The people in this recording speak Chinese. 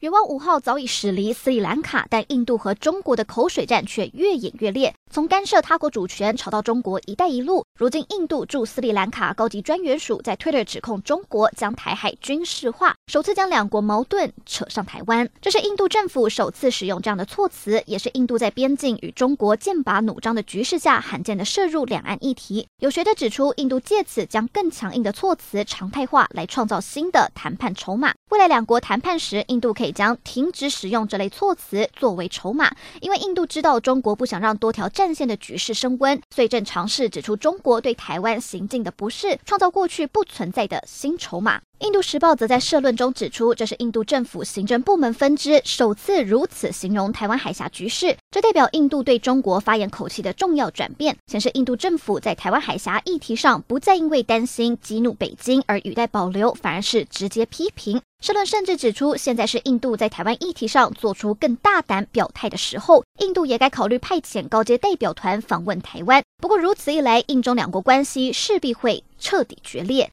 远望五号早已驶离斯里兰卡，但印度和中国的口水战却越演越烈。从干涉他国主权吵到中国“一带一路”，如今印度驻斯里兰卡高级专员署在 Twitter 指控中国将台海军事化，首次将两国矛盾扯上台湾。这是印度政府首次使用这样的措辞，也是印度在边境与中国剑拔弩张的局势下罕见的涉入两岸议题。有学者指出，印度借此将更强硬的措辞常态化，来创造新的谈判筹码。未来两国谈判时，印度可以以将停止使用这类措辞作为筹码，因为印度知道中国不想让多条战线的局势升温，所以正尝试指出中国对台湾行径的不适，创造过去不存在的新筹码。印度时报则在社论中指出，这是印度政府行政部门分支首次如此形容台湾海峡局势，这代表印度对中国发言口气的重要转变，显示印度政府在台湾海峡议题上不再因为担心激怒北京而语带保留，反而是直接批评。社论甚至指出，现在是印度在台湾议题上做出更大胆表态的时候，印度也该考虑派遣高阶代表团访问台湾。不过如此一来，印中两国关系势必会彻底决裂。